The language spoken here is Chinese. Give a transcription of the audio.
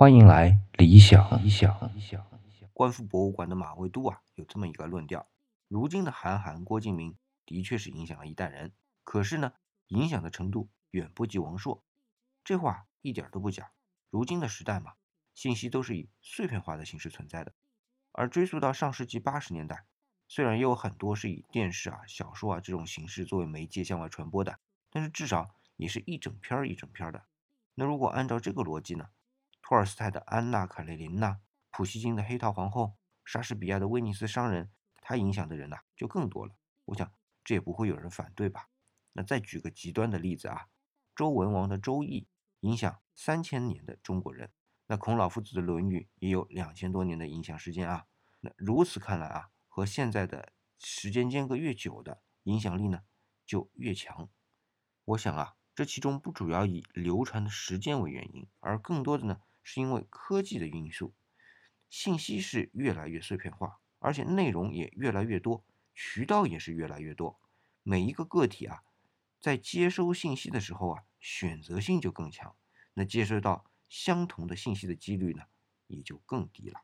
欢迎来理想。理想。理想观复博物馆的马未都啊，有这么一个论调：如今的韩寒、郭敬明的确是影响了一代人，可是呢，影响的程度远不及王朔。这话一点都不假。如今的时代嘛，信息都是以碎片化的形式存在的。而追溯到上世纪八十年代，虽然也有很多是以电视啊、小说啊这种形式作为媒介向外传播的，但是至少也是一整篇儿一整篇儿的。那如果按照这个逻辑呢，托尔斯泰的《安娜·卡列琳娜》，普希金的《黑桃皇后》，莎士比亚的《威尼斯商人》，他影响的人呐就更多了。我想这也不会有人反对吧？那再举个极端的例子啊，周文王的《周易》影响三千年的中国人，那孔老夫子的《论语》也有两千多年的影响时间啊。那如此看来啊，和现在的时间间隔越久的影响力呢就越强。我想啊。这其中不主要以流传的时间为原因，而更多的呢是因为科技的因素。信息是越来越碎片化，而且内容也越来越多，渠道也是越来越多。每一个个体啊，在接收信息的时候啊，选择性就更强，那接收到相同的信息的几率呢，也就更低了。